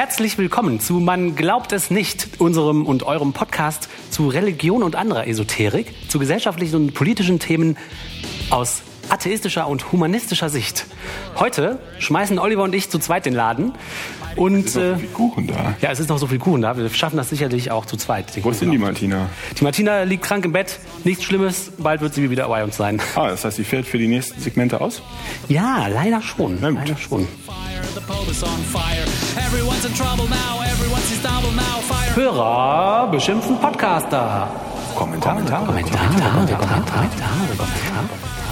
Herzlich willkommen zu Man glaubt es nicht, unserem und eurem Podcast zu Religion und anderer Esoterik, zu gesellschaftlichen und politischen Themen aus atheistischer und humanistischer Sicht. Heute schmeißen Oliver und ich zu zweit den Laden. Und, Es ist noch so viel Kuchen da. Ja, es ist noch so viel Kuchen da. Wir schaffen das sicherlich auch zu zweit. Wo ist denn die Martina? Die Martina liegt krank im Bett. Nichts Schlimmes. Bald wird sie wieder bei uns sein. Ah, das heißt, sie fährt für die nächsten Segmente aus? Ja, leider schon. Na gut. Leider schon. The Pope is on fire. Everyone's in trouble now. Everyone sees double now. Fire. Hörer beschimpfen Podcaster. Kommentare. Kommentare, Kommentare, Kommentare, Kommentare.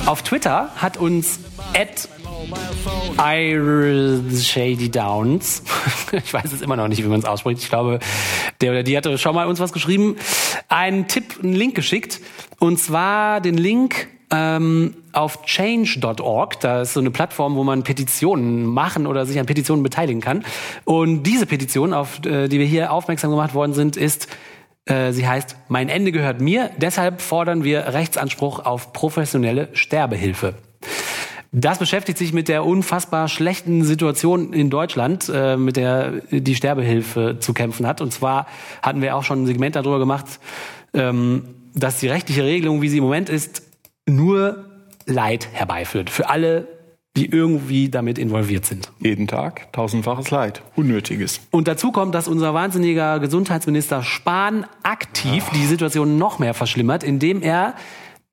Auf Twitter hat uns at Shady Downs, ich weiß es immer noch nicht, wie man es ausspricht, ich glaube, der oder die hatte schon mal uns was geschrieben, einen Tipp, einen Link geschickt, und zwar den Link ähm, auf change.org. Da ist so eine Plattform, wo man Petitionen machen oder sich an Petitionen beteiligen kann. Und diese Petition, auf äh, die wir hier aufmerksam gemacht worden sind, ist äh, Sie heißt, mein Ende gehört mir, deshalb fordern wir Rechtsanspruch auf professionelle Sterbehilfe. Das beschäftigt sich mit der unfassbar schlechten Situation in Deutschland, äh, mit der die Sterbehilfe zu kämpfen hat. Und zwar hatten wir auch schon ein Segment darüber gemacht, ähm, dass die rechtliche Regelung, wie sie im Moment ist, nur Leid herbeiführt. Für alle, die irgendwie damit involviert sind. Jeden Tag tausendfaches Leid. Unnötiges. Und dazu kommt, dass unser wahnsinniger Gesundheitsminister Spahn aktiv die Situation noch mehr verschlimmert, indem er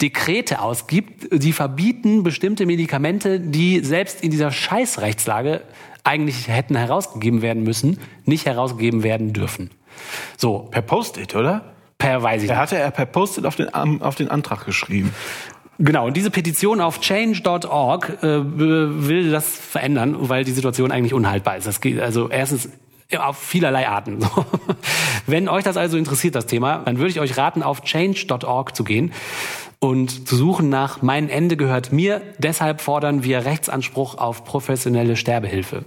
Dekrete ausgibt, die verbieten bestimmte Medikamente, die selbst in dieser Scheißrechtslage eigentlich hätten herausgegeben werden müssen, nicht herausgegeben werden dürfen. So, Per Post-it, oder? per weiß ich Da hatte er per Post-it auf den, auf den Antrag geschrieben. Genau, und diese Petition auf change.org äh, will das verändern, weil die Situation eigentlich unhaltbar ist. Das geht also erstens auf vielerlei Arten. Wenn euch das also interessiert, das Thema, dann würde ich euch raten, auf change.org zu gehen und zu suchen nach Mein Ende gehört mir. Deshalb fordern wir Rechtsanspruch auf professionelle Sterbehilfe.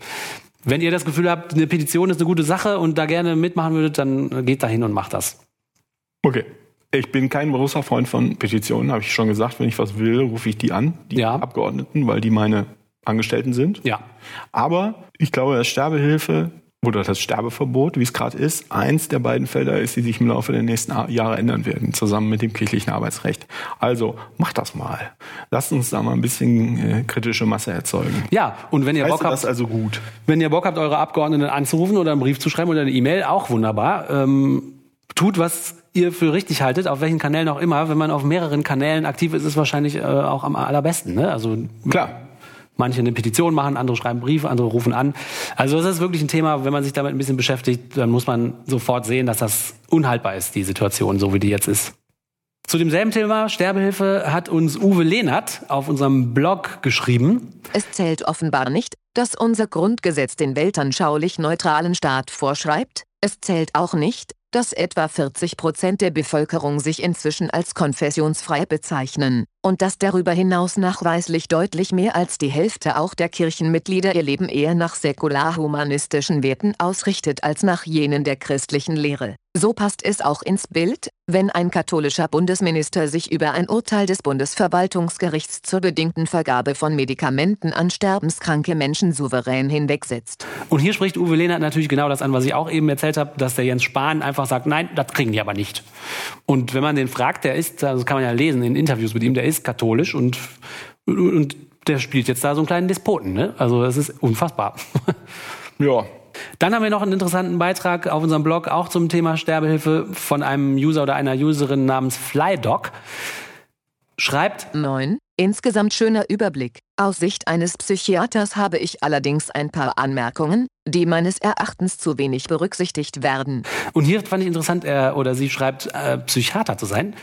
Wenn ihr das Gefühl habt, eine Petition ist eine gute Sache und da gerne mitmachen würdet, dann geht dahin und macht das. Okay. Ich bin kein großer Freund von Petitionen, habe ich schon gesagt. Wenn ich was will, rufe ich die an, die Ja. Abgeordneten, weil die meine Angestellten sind. Ja. Aber ich glaube, dass Sterbehilfe oder das Sterbeverbot, wie es gerade ist, eins der beiden Felder ist, die sich im Laufe der nächsten Jahre ändern werden, zusammen mit dem kirchlichen Arbeitsrecht. Also macht das mal. Lasst uns da mal ein bisschen äh, kritische Masse erzeugen. Ja, und wenn ihr Bock habt, das also gut? Wenn ihr Bock habt, eure Abgeordneten anzurufen oder einen Brief zu schreiben oder eine E-Mail, auch wunderbar. Ähm, tut, was ihr für richtig haltet, auf welchen Kanälen auch immer. Wenn man auf mehreren Kanälen aktiv ist, ist es wahrscheinlich äh, auch am allerbesten. Ne? Also Klar. manche eine Petition machen, andere schreiben Briefe, andere rufen an. Also das ist wirklich ein Thema, wenn man sich damit ein bisschen beschäftigt, dann muss man sofort sehen, dass das unhaltbar ist, die Situation, so wie die jetzt ist. Zu demselben Thema Sterbehilfe hat uns Uwe Lehnert auf unserem Blog geschrieben. Es zählt offenbar nicht, dass unser Grundgesetz den weltanschaulich neutralen Staat vorschreibt. Es zählt auch nicht, dass etwa 40 Prozent der Bevölkerung sich inzwischen als konfessionsfrei bezeichnen und dass darüber hinaus nachweislich deutlich mehr als die Hälfte auch der Kirchenmitglieder ihr Leben eher nach säkular-humanistischen Werten ausrichtet als nach jenen der christlichen Lehre. So passt es auch ins Bild, wenn ein katholischer Bundesminister sich über ein Urteil des Bundesverwaltungsgerichts zur bedingten Vergabe von Medikamenten an sterbenskranke Menschen souverän hinwegsetzt. Und hier spricht Uwe Lehnert natürlich genau das an, was ich auch eben erzählt habe, dass der Jens Spahn einfach sagt, nein, das kriegen die aber nicht. Und wenn man den fragt, der ist, also das kann man ja lesen in Interviews mit ihm, der ist katholisch und, und der spielt jetzt da so einen kleinen Despoten. Ne? Also das ist unfassbar. Ja. Dann haben wir noch einen interessanten Beitrag auf unserem Blog, auch zum Thema Sterbehilfe von einem User oder einer Userin namens Flydoc. Schreibt, 9. Insgesamt schöner Überblick. Aus Sicht eines Psychiaters habe ich allerdings ein paar Anmerkungen, die meines Erachtens zu wenig berücksichtigt werden. Und hier fand ich interessant, er oder sie schreibt, äh, Psychiater zu sein.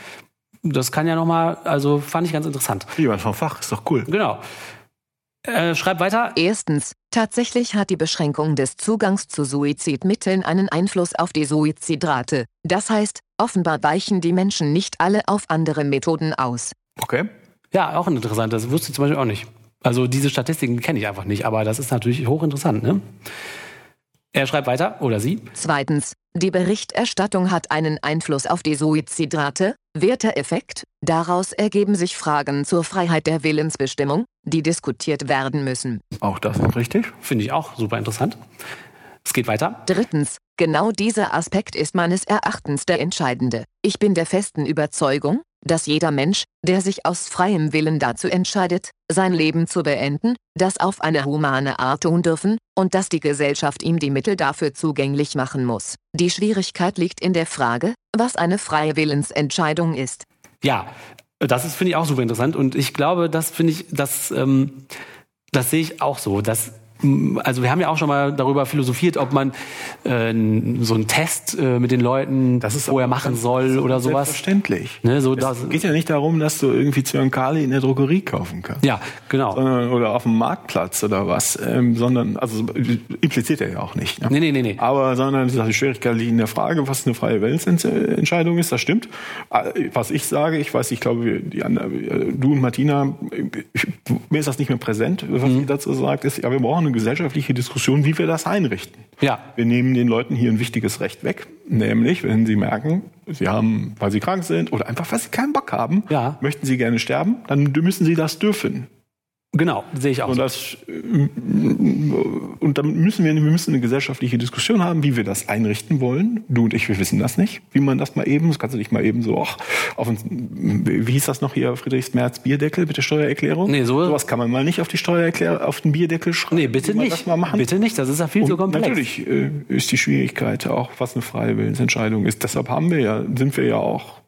Das kann ja nochmal, also fand ich ganz interessant. Jemand vom Fach, ist doch cool. Genau. Äh, schreibt weiter. Erstens, tatsächlich hat die Beschränkung des Zugangs zu Suizidmitteln einen Einfluss auf die Suizidrate. Das heißt, offenbar weichen die Menschen nicht alle auf andere Methoden aus. Okay. Ja, auch interessant. Das wusste ich zum Beispiel auch nicht. Also diese Statistiken kenne ich einfach nicht, aber das ist natürlich hochinteressant. Ne? Er schreibt weiter, oder sie. Zweitens, die Berichterstattung hat einen Einfluss auf die Suizidrate. Werter-Effekt, daraus ergeben sich Fragen zur Freiheit der Willensbestimmung, die diskutiert werden müssen. Auch das ist richtig. Finde ich auch super interessant. Es geht weiter. Drittens, genau dieser Aspekt ist meines Erachtens der entscheidende. Ich bin der festen Überzeugung, dass jeder Mensch, der sich aus freiem Willen dazu entscheidet, sein Leben zu beenden, das auf eine humane Art tun dürfen, und dass die Gesellschaft ihm die Mittel dafür zugänglich machen muss. Die Schwierigkeit liegt in der Frage, was eine freie Willensentscheidung ist. Ja, das ist, finde ich, auch super interessant. Und ich glaube, das finde ich, das, ähm, das sehe ich auch so. Dass also wir haben ja auch schon mal darüber philosophiert, ob man äh, so einen Test äh, mit den Leuten Das ist vorher machen soll oder sowas. Selbstverständlich. Ne, so das, Es geht ja nicht darum, dass du irgendwie Zyankali in der Drogerie kaufen kannst. ja, genau. Sondern, oder auf dem Marktplatz oder was, ähm, sondern, also impliziert er ja auch nicht. Ne? Nee, nee, nee, nee. Aber, sondern die Schwierigkeit liegt in der Frage, was eine freie Willensentscheidung ist, das stimmt. Äh, Was ich sage, ich weiß, ich glaube, die anderen, äh, du und Martina, ich, mir ist das nicht mehr präsent, was Mhm. ihr dazu sagt, ist, ja, wir brauchen eine gesellschaftliche Diskussion, wie wir das einrichten. Ja. Wir nehmen den Leuten hier ein wichtiges Recht weg, nämlich, wenn sie merken, sie haben, weil sie krank sind oder einfach, weil sie keinen Bock haben, Ja. möchten sie gerne sterben, dann müssen sie das dürfen. Genau, sehe ich auch. Und das äh, und dann müssen wir, wir müssen eine gesellschaftliche Diskussion haben, wie wir das einrichten wollen. Du und ich, wir wissen das nicht, wie man das mal eben, das kannst du nicht mal eben so, ach, auf uns, wie hieß das noch hier, Friedrichs Merz Bierdeckel mit der Steuererklärung? Nee, so- Sowas kann man mal nicht auf die Steuererklärung, auf den Bierdeckel schreiben. Nee, bitte nicht. Das mal machen. Bitte nicht, das ist ja viel Und zu komplex. Natürlich äh, ist die Schwierigkeit auch, was eine freie Willensentscheidung ist. Deshalb haben wir ja, sind wir ja auch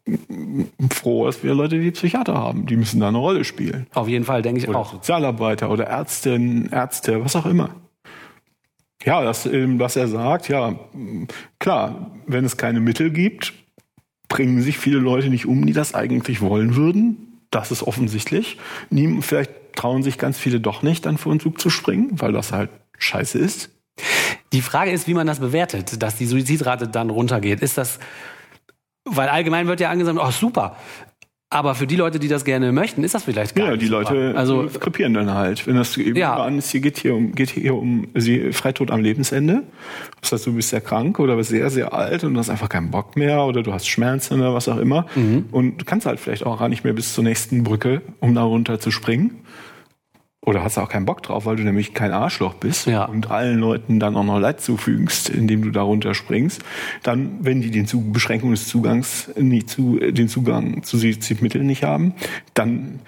froh, dass wir Leute wie Psychiater haben. Die müssen da eine Rolle spielen. Auf jeden Fall, denke ich Oder auch. Sozialarbeiter oder Ärztinnen, Ärzte, was auch immer. Ja, das, ähm, was er sagt, ja, klar, wenn es keine Mittel gibt, bringen sich viele Leute nicht um, die das eigentlich wollen würden. Das ist offensichtlich. Vielleicht trauen sich ganz viele doch nicht, dann vor den Zug zu springen, weil das halt scheiße ist. Die Frage ist, wie man das bewertet, dass die Suizidrate dann runtergeht. Ist das, weil allgemein wird ja angesagt, oh super. Aber für die Leute, die das gerne möchten, ist das vielleicht gar Ja, nicht die super. Leute also, krepieren dann halt. Wenn das eben Ja. an ist, hier geht hier um, geht hier um sie Freitod am Lebensende. Das heißt, du bist sehr krank oder bist sehr, sehr alt und du hast einfach keinen Bock mehr oder du hast Schmerzen oder was auch immer. Mhm. Und du kannst halt vielleicht auch gar nicht mehr bis zur nächsten Brücke, um da runter zu springen. Oder hast auch keinen Bock drauf, weil du nämlich kein Arschloch bist Ja. und allen Leuten dann auch noch Leid zufügst, indem du da runterspringst. Dann, wenn die den Zug Beschränkung des Zugangs, nicht zu, den Zugang zu Suizidmitteln nicht haben, dann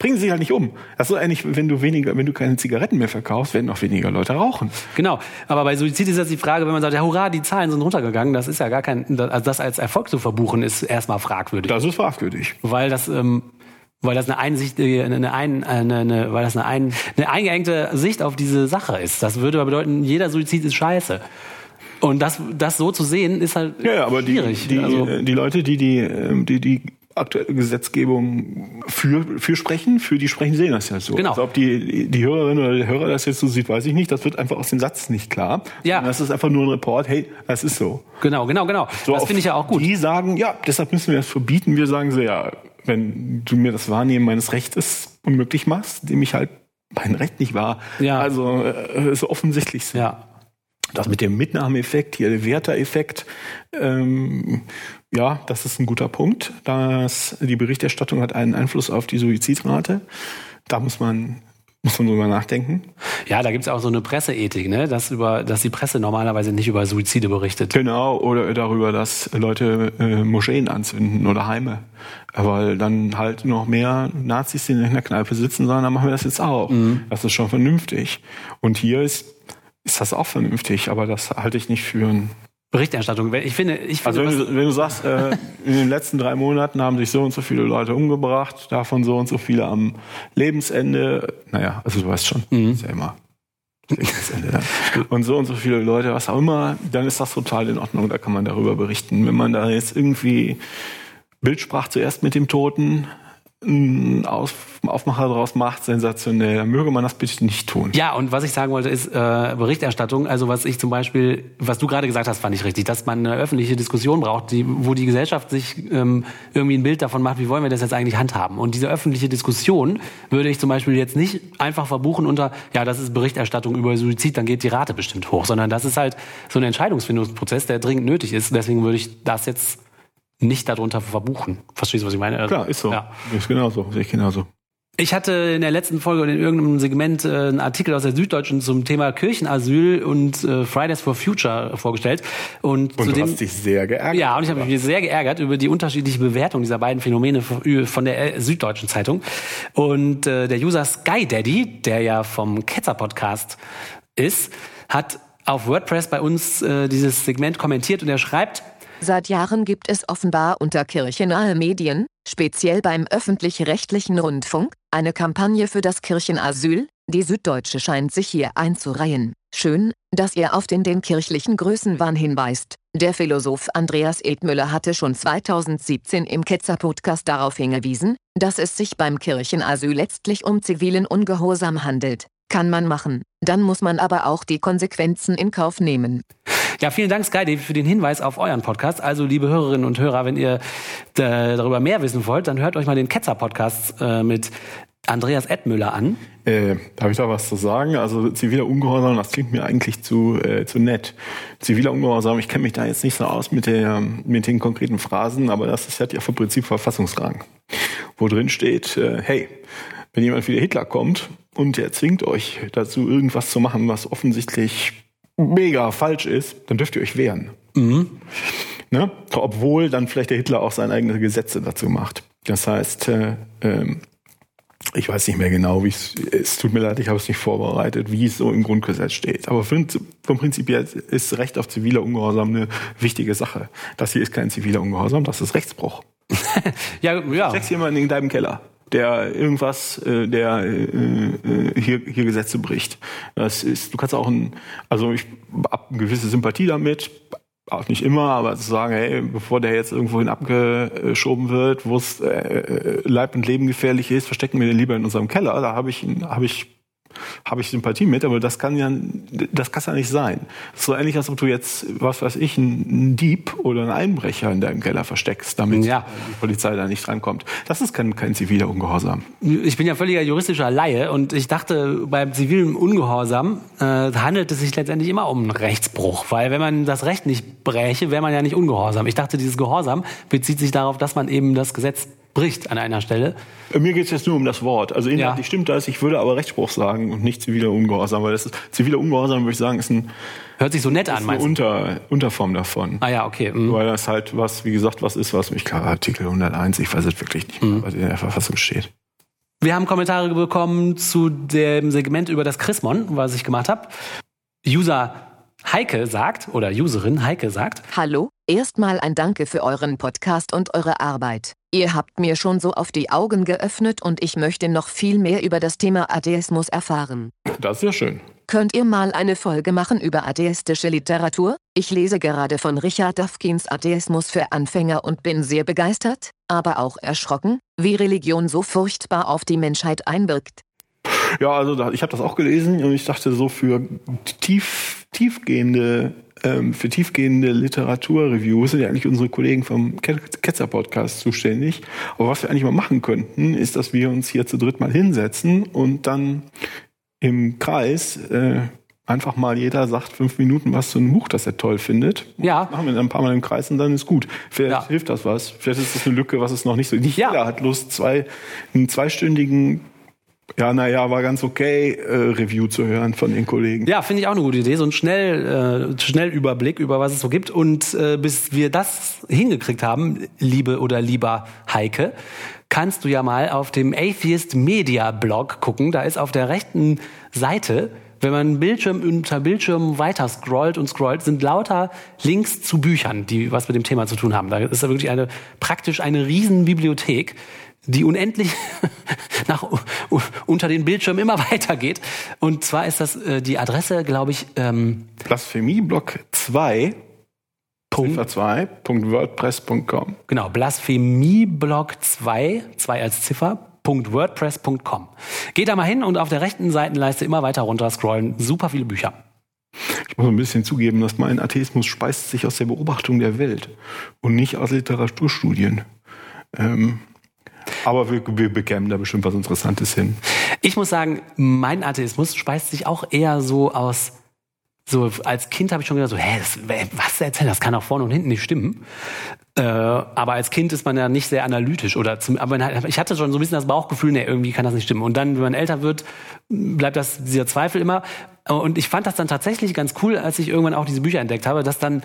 bringen sie sich halt nicht um. Das ist so ähnlich, wenn du weniger, wenn du keine Zigaretten mehr verkaufst, werden auch weniger Leute rauchen. genau. Aber bei Suizid ist jetzt die Frage, wenn man sagt, ja hurra, die Zahlen sind runtergegangen, das ist ja gar kein, also das als Erfolg zu verbuchen, ist erstmal fragwürdig. Das ist fragwürdig. weil das ähm, weil das eine Einsicht äh, eine, eine, eine, eine weil das eine, ein, eine eingeengte Sicht auf diese Sache ist. Das würde aber bedeuten, jeder Suizid ist scheiße. Und das das so zu sehen ist halt Ja, ja aber die, schwierig. die, also, äh, die Leute, die die, ähm, die, die aktuelle Gesetzgebung für, für sprechen, für die sprechen, sehen das ja so. Genau. Also ob die, die Hörerin oder der Hörer das jetzt so sieht, weiß ich nicht. Das wird einfach aus dem Satz nicht klar. Ja. Sondern Das ist einfach nur ein Report, hey, das ist so. genau, genau, genau. so das finde ich ja auch gut. Die sagen, ja, deshalb müssen wir das verbieten. Wir sagen so, ja, wenn du mir das Wahrnehmen meines Rechtes unmöglich machst, dem ich halt mein Recht nicht wahr. Ja. Also äh, ist offensichtlich. Ja. Das mit dem Mitnahmeeffekt, hier der Werter-Effekt, ähm, ja, das ist ein guter Punkt. Das, die Berichterstattung hat einen Einfluss auf die Suizidrate. Da muss man, muss man drüber nachdenken. Ja, da gibt's auch so eine Presseethik, ne? Dass über dass die Presse normalerweise nicht über Suizide berichtet. Genau, oder darüber, dass Leute äh, Moscheen anzünden oder Heime. Weil dann halt noch mehr Nazis in der Kneipe sitzen, sondern dann machen wir das jetzt auch. Das ist schon vernünftig. Und hier ist, ist das auch vernünftig, aber das halte ich nicht für ein Berichterstattung. Ich finde, ich finde Also wenn du, wenn du sagst, äh, in den letzten drei Monaten haben sich so und so viele Leute umgebracht, davon so und so viele am Lebensende, naja, also du weißt schon, ist ja immer Lebensende. ja. Und so und so viele Leute, was auch immer, dann ist das total in Ordnung, da kann man darüber berichten. Wenn man da jetzt irgendwie Bild sprach zuerst mit dem Toten, einen Aus, Aufmacher draus macht, sensationell, möge man das bitte nicht tun. Ja, und was ich sagen wollte, ist äh, Berichterstattung. Also was ich zum Beispiel, was du gerade gesagt hast, fand ich richtig, dass man eine öffentliche Diskussion braucht, die, wo die Gesellschaft sich ähm, irgendwie ein Bild davon macht, wie wollen wir das jetzt eigentlich handhaben. Und diese öffentliche Diskussion würde ich zum Beispiel jetzt nicht einfach verbuchen unter, ja, das ist Berichterstattung über Suizid, dann geht die Rate bestimmt hoch, sondern das ist halt so ein Entscheidungsfindungsprozess, der dringend nötig ist. Deswegen würde ich das jetzt nicht darunter verbuchen. Verstehst du, was ich meine? Klar, ist so. Ja. Ist genauso, sehe ich genauso. Ich hatte in der letzten Folge oder in irgendeinem Segment äh, einen Artikel aus der Süddeutschen zum Thema Kirchenasyl und äh, Fridays for Future vorgestellt. Und, Und zu du dem, hast dich sehr geärgert. ja, und ich habe mich sehr geärgert über die unterschiedliche Bewertung dieser beiden Phänomene von von der äh, Süddeutschen Zeitung. Und äh, der User Sky Daddy, der ja vom Ketzer Podcast ist, hat auf WordPress bei uns äh, dieses Segment kommentiert und er schreibt, Seit Jahren gibt es offenbar unter kirchenahe Medien, speziell beim öffentlich-rechtlichen Rundfunk, eine Kampagne für das Kirchenasyl. Die Süddeutsche scheint sich hier einzureihen. Schön, dass ihr auf den den kirchlichen Größenwahn hinweist. Der Philosoph Andreas Edmüller hatte schon 2017 im Ketzer-Podcast darauf hingewiesen, dass es sich beim Kirchenasyl letztlich um zivilen Ungehorsam handelt. Kann man machen, dann muss man aber auch die Konsequenzen in Kauf nehmen. Ja, vielen Dank, Sky, für den Hinweis auf euren Podcast. Also, liebe Hörerinnen und Hörer, wenn ihr äh, darüber mehr wissen wollt, dann hört euch mal den Ketzer-Podcast äh, mit Andreas Edmüller an. Äh, Habe ich da was zu sagen? Also ziviler Ungehorsam, das klingt mir eigentlich zu, äh, zu nett. Ziviler Ungehorsam, ich kenne mich da jetzt nicht so aus mit, der, mit den konkreten Phrasen, aber das ist, ja vom Prinzip Verfassungsrang. Wo drin steht, äh, hey, wenn jemand wie der Hitler kommt und er zwingt euch dazu, irgendwas zu machen, was offensichtlich mega falsch ist, dann dürft ihr euch wehren. Ne? Obwohl dann vielleicht der Hitler auch seine eigenen Gesetze dazu macht. Das heißt, äh, ähm, ich weiß nicht mehr genau, wie es, es tut mir leid, ich habe es nicht vorbereitet, wie es so im Grundgesetz steht. Aber vom vom Prinzip her ist Recht auf ziviler Ungehorsam eine wichtige Sache. Das hier ist kein ziviler Ungehorsam, das ist Rechtsbruch. Ja, ja. Steckst jemanden in deinem Keller, der irgendwas, äh, der äh, äh, hier, hier Gesetze bricht. Das ist, du kannst auch ein, also ich hab eine gewisse Sympathie damit, auch nicht immer, aber zu sagen, hey, bevor der jetzt irgendwohin abgeschoben wird, wo es äh, Leib und Leben gefährlich ist, verstecken wir den lieber in unserem Keller. Da habe ich, habe ich habe ich Sympathie mit, aber das kann ja, das kann ja nicht sein. So ähnlich, als ob du jetzt, was weiß ich, einen Dieb oder einen Einbrecher in deinem Keller versteckst, damit Ja. die Polizei da nicht drankommt. Das ist kein, kein ziviler Ungehorsam. Ich bin ja völliger juristischer Laie und ich dachte, beim zivilen Ungehorsam äh, handelt es sich letztendlich immer um einen Rechtsbruch, weil wenn man das Recht nicht bräche, wäre man ja nicht ungehorsam. Ich dachte, dieses Gehorsam bezieht sich darauf, dass man eben das Gesetz bricht an einer Stelle. Mir geht es jetzt nur um das Wort. Also inhaltlich Ja. stimmt das. Ich würde aber Rechtsspruch sagen und nicht ziviler Ungehorsam, weil das ist ziviler Ungehorsam, würde ich sagen, ist, ein, Hört sich so nett an, meinst du? Unter, Unterform davon. Ah ja, okay. mhm. Weil das halt was, wie gesagt, was ist, was, ich glaube, Artikel 101, ich weiß es wirklich nicht mehr, was in der Verfassung steht. Wir haben Kommentare bekommen zu dem Segment über das Chrismon, was ich gemacht habe. User Heike sagt, oder Userin Heike sagt, Hallo, erstmal ein Danke für euren Podcast und eure Arbeit. Ihr habt mir schon so auf die Augen geöffnet und ich möchte noch viel mehr über das Thema Atheismus erfahren. Das ist ja schön. Könnt ihr mal eine Folge machen über atheistische Literatur? Ich lese gerade von Richard Dawkins Atheismus für Anfänger und bin sehr begeistert, aber auch erschrocken, wie Religion so furchtbar auf die Menschheit einwirkt. Ja, also da, ich habe das auch gelesen und ich dachte so für tief, tiefgehende, ähm, für tiefgehende Literaturreviews sind ja eigentlich unsere Kollegen vom Ke- Ketzer Podcast zuständig. Aber was wir eigentlich mal machen könnten, ist, dass wir uns hier zu dritt mal hinsetzen und dann im Kreis äh, einfach mal jeder sagt fünf Minuten was zu einem Buch, das er toll findet. Ja. Machen wir dann ein paar Mal im Kreis und dann ist gut. Vielleicht Ja. hilft das was. Vielleicht ist das eine Lücke, was es noch nicht so. Nicht Ja. jeder hat Lust, zwei, einen zweistündigen ja, naja, war ganz okay, äh, Review zu hören von den Kollegen. ja, finde ich auch eine gute Idee, so ein schnell, äh, Schnellüberblick über was es so gibt. Und äh, bis wir das hingekriegt haben, liebe oder lieber Heike, kannst du ja mal auf dem Atheist Media Blog gucken. Da ist auf der rechten Seite, wenn man Bildschirm unter Bildschirm weiter scrollt und scrollt, sind lauter Links zu Büchern, die was mit dem Thema zu tun haben. Da ist da wirklich eine praktisch eine Riesenbibliothek, die unendlich nach unter den Bildschirmen immer weitergeht. Und zwar ist das äh, die Adresse, glaube ich, ähm, Blasphemieblock 2, Punkt, Ziffer 2, Punkt WordPress.com. genau, Blasphemieblog 2, 2 als Ziffer, .wordpress.com. Geht da mal hin und auf der rechten Seitenleiste immer weiter runter scrollen. Super viele Bücher. Ich muss ein bisschen zugeben, dass mein Atheismus speist sich aus der Beobachtung der Welt und nicht aus Literaturstudien. Ähm, aber wir, wir bekämen da bestimmt was Interessantes hin. Ich muss sagen, mein Atheismus speist sich auch eher so aus so als Kind habe ich schon gedacht, so, hä, das, was erzählen, das kann auch vorne und hinten nicht stimmen. Äh, aber als Kind ist man ja nicht sehr analytisch oder zum, aber ich hatte schon so ein bisschen das Bauchgefühl, nee, irgendwie kann das nicht stimmen. Und dann, wenn man älter wird, bleibt das dieser Zweifel immer. Und ich fand das dann tatsächlich ganz cool, als ich irgendwann auch diese Bücher entdeckt habe, dass dann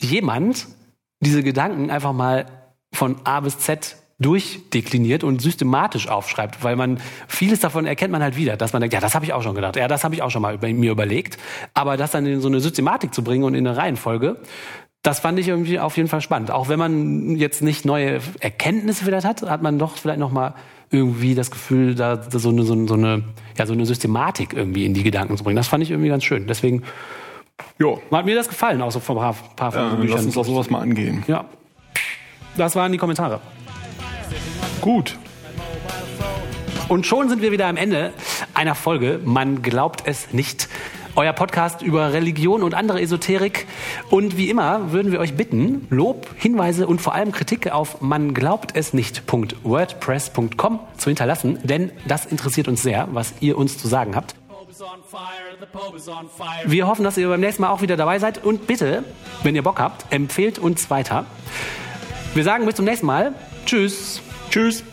jemand diese Gedanken einfach mal von A bis Z durchdekliniert und systematisch aufschreibt, weil man vieles davon erkennt man halt wieder, dass man denkt, ja, das habe ich auch schon gedacht, ja, das habe ich auch schon mal über, mir überlegt, aber das dann in so eine Systematik zu bringen und in eine Reihenfolge, das fand ich irgendwie auf jeden Fall spannend. Auch wenn man jetzt nicht neue Erkenntnisse vielleicht hat, hat man doch vielleicht noch mal irgendwie das Gefühl, da so eine, so eine, ja, so eine Systematik irgendwie in die Gedanken zu bringen. Das fand ich irgendwie ganz schön. Deswegen Jo. hat mir das gefallen, auch so von ein paar, paar von Ja, den lass Büchern. uns auch sowas mal angehen. Ja. Das waren die Kommentare. Gut. Und schon sind wir wieder am Ende einer Folge. Man glaubt es nicht. Euer Podcast über Religion und andere Esoterik. Und wie immer würden wir euch bitten, Lob, Hinweise und vor allem Kritik auf man glaubt es nicht.wordpress.com zu hinterlassen, denn das interessiert uns sehr, was ihr uns zu sagen habt. Wir hoffen, dass ihr beim nächsten Mal auch wieder dabei seid. Und bitte, wenn ihr Bock habt, empfehlt uns weiter. Wir sagen bis zum nächsten Mal. Tschüss. Tschüss.